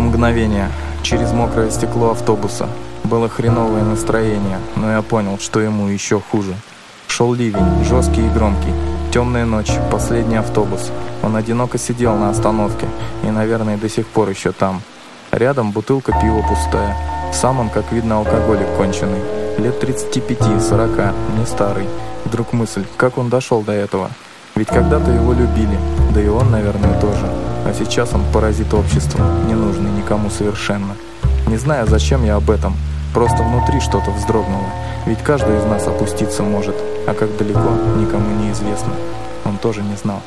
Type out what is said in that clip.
мгновение. Через мокрое стекло автобуса. Было хреновое настроение, но я понял, что ему еще хуже. Шел ливень, жесткий и громкий. Темная ночь, последний автобус. Он одиноко сидел на остановке и, наверное, до сих пор еще там. Рядом бутылка пива пустая. Сам он, как видно, алкоголик конченый. Лет 35-40, не старый. Вдруг мысль, как он дошел до этого? Ведь когда-то его любили, да и он, наверное, тоже. А сейчас он паразит общества, не нужный никому совершенно. Не знаю, зачем я об этом. Просто внутри что-то вздрогнуло. Ведь каждый из нас опуститься может, а как далеко, никому не известно. Он тоже не знал.